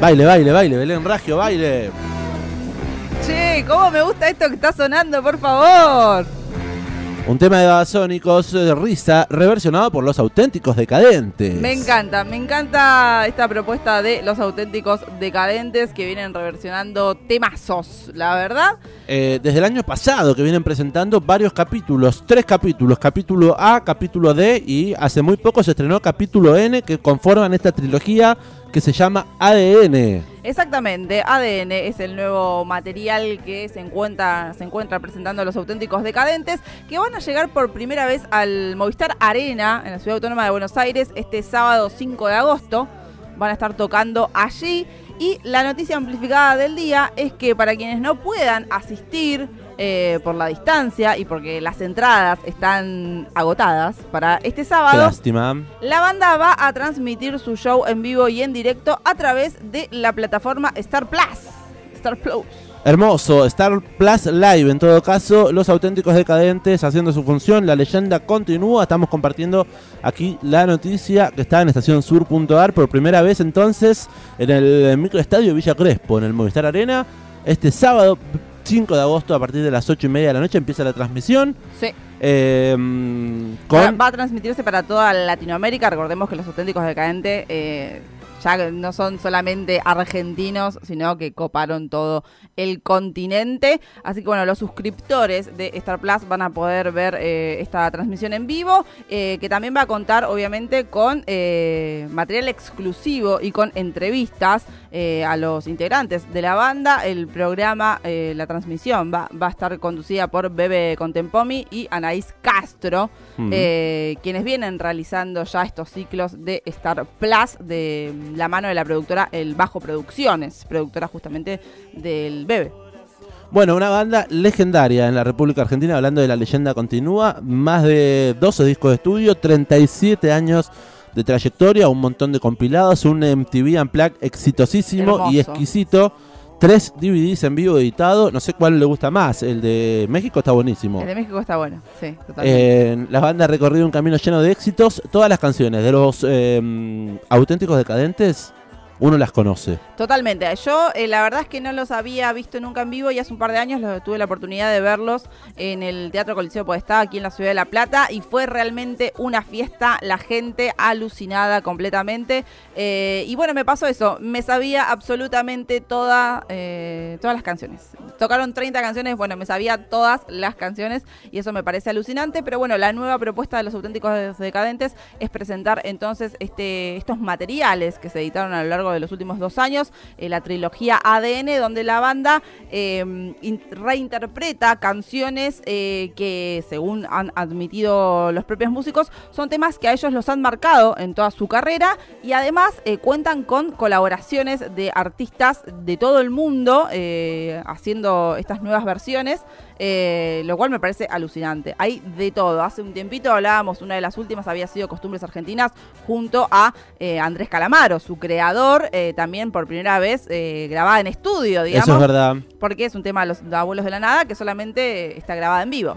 Baile, baile, baile, Belén Ragio, baile. Che, ¿cómo me gusta esto que está sonando, por favor? Un tema de Babasónicos, de risa, reversionado por los auténticos decadentes. Me encanta, me encanta esta propuesta de los auténticos decadentes que vienen reversionando temazos, la verdad. Eh, desde el año pasado que vienen presentando varios capítulos, tres capítulos, capítulo A, capítulo D y hace muy poco se estrenó capítulo N que conforman esta trilogía que se llama ADN. Exactamente, ADN es el nuevo material que se encuentra, se encuentra presentando los auténticos decadentes, que van a llegar por primera vez al Movistar Arena en la Ciudad Autónoma de Buenos Aires este sábado 5 de agosto. Van a estar tocando allí. Y la noticia amplificada del día es que para quienes no puedan asistir eh, por la distancia y porque las entradas están agotadas para este sábado, lástima. la banda va a transmitir su show en vivo y en directo a través de la plataforma Star Plus. Star Plus. Hermoso, Star Plus Live en todo caso, los auténticos decadentes haciendo su función, la leyenda continúa, estamos compartiendo aquí la noticia que está en estacionsur.ar por primera vez entonces en el microestadio Villa Crespo, en el Movistar Arena, este sábado 5 de agosto a partir de las 8 y media de la noche empieza la transmisión. Sí. Eh, Va, con va a transmitirse para toda Latinoamérica. Recordemos que los auténticos decadentes eh, ya no son solamente argentinos, sino que coparon todo el continente. Así que bueno, los suscriptores de Star Plus van a poder ver eh, esta transmisión en vivo, eh, que también va a contar obviamente con eh, material exclusivo y con entrevistas a los integrantes de la banda. El programa, la transmisión va, va a estar conducida por Bebe Contempomi y Anaís Castro, quienes vienen realizando ya estos ciclos de Star Plus de la mano de la productora El Bajo Producciones, productora justamente del Bebe. Bueno, una banda legendaria en la República Argentina, hablando de la leyenda continúa, más de 12 discos de estudio, 37 años de trayectoria, un montón de compilados, un MTV Unplugged exitosísimo y exquisito, tres DVDs en vivo editado, no sé cuál le gusta más, el de México está buenísimo. El de México está bueno, sí, totalmente. Eh, la banda ha recorrido un camino lleno de éxitos, todas las canciones de los eh, auténticos decadentes, uno las conoce. Totalmente. Yo eh, la verdad es que no los había visto nunca en vivo y hace un par de años los, tuve la oportunidad de verlos en el Teatro Coliseo Podestá aquí en la ciudad de La Plata y fue realmente una fiesta, la gente alucinada completamente. Eh, y bueno, me pasó eso, me sabía absolutamente toda, eh, todas las canciones. Tocaron 30 canciones, bueno, me sabía todas las canciones y eso me parece alucinante, pero bueno, la nueva propuesta de los auténticos decadentes es presentar entonces este, estos materiales que se editaron a lo largo de los últimos dos años, eh, la trilogía ADN, donde la banda in- reinterpreta canciones eh, que, según han admitido los propios músicos, son temas que a ellos los han marcado en toda su carrera y además eh, cuentan con colaboraciones de artistas de todo el mundo haciendo estas nuevas versiones. lo cual me parece alucinante. Hay de todo. Hace un tiempito hablábamos, una de las últimas había sido Costumbres Argentinas junto a Andrés Calamaro, su creador, eh, también por primera vez eh, grabada en estudio, digamos. Eso es verdad. Porque es un tema de los abuelos de la nada que solamente está grabada en vivo.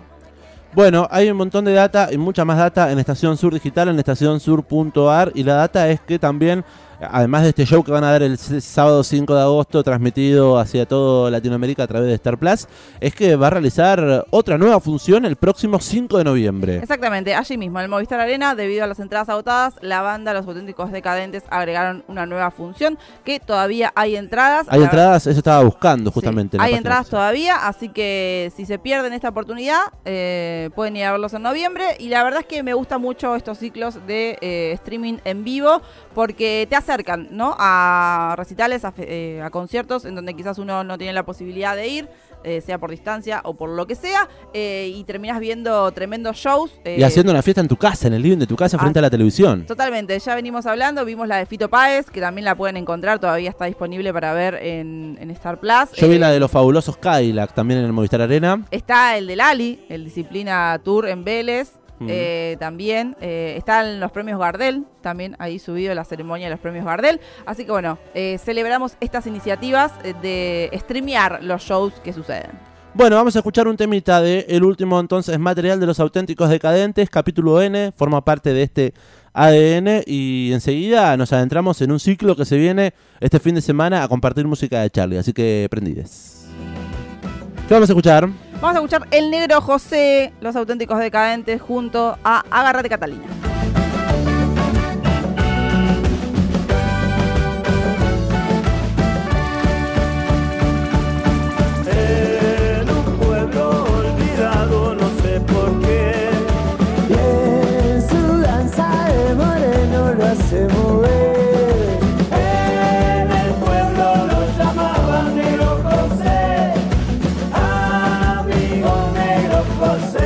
Bueno, hay un montón de data y mucha más data en Estación Sur Digital, en estacionsur.ar y la data es que también, además de este show que van a dar el sábado 5 de agosto transmitido hacia todo Latinoamérica a través de Star Plus, es que va a realizar otra nueva función el próximo 5 de noviembre. Exactamente, allí mismo, en el Movistar Arena, debido a las entradas agotadas, la banda Los Auténticos Decadentes agregaron una nueva función que todavía hay entradas. Hay entradas, eso estaba buscando justamente. hay entradas todavía, así que si se pierden esta oportunidad, eh, pueden ir a verlos en noviembre. Y la verdad es que me gustan mucho estos ciclos de eh, streaming en vivo porque te acercan ¿no? a recitales, a, eh, a conciertos en donde quizás uno no tiene la posibilidad de ir, eh, sea por distancia o por lo que sea, eh, y terminas viendo tremendos shows. Y eh, haciendo una fiesta en tu casa, en el living de tu casa, frente Ah. a la televisión. Totalmente, ya venimos hablando, vimos la de Fito Páez, que también la pueden encontrar, todavía está disponible para ver en, en Star Plus. Yo vi Eh, la de los fabulosos Cadillac también en el Movistar Arena. Está el del Ali, el Disciplina Tour en Vélez. Eh, también eh, están los premios Gardel, también ahí subido la ceremonia de los premios Gardel. Así que bueno, eh, celebramos estas iniciativas de streamear los shows que suceden. Bueno, vamos a escuchar un temita de el último entonces material de los auténticos decadentes, capítulo N, forma parte de este ADN y enseguida nos adentramos en un ciclo que se viene este fin de semana a compartir música de Charlie, así que prendides. ¿Qué vamos a escuchar? Vamos a escuchar El Negro José, Los Auténticos Decadentes, junto a Agarrate Catalina. Joseph.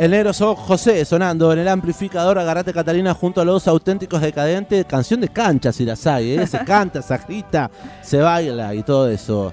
El negro son José sonando en el amplificador Agarrate Catalina junto a los auténticos decadentes. Canción de cancha, si la hay, ¿eh? se canta, se agita, se baila y todo eso.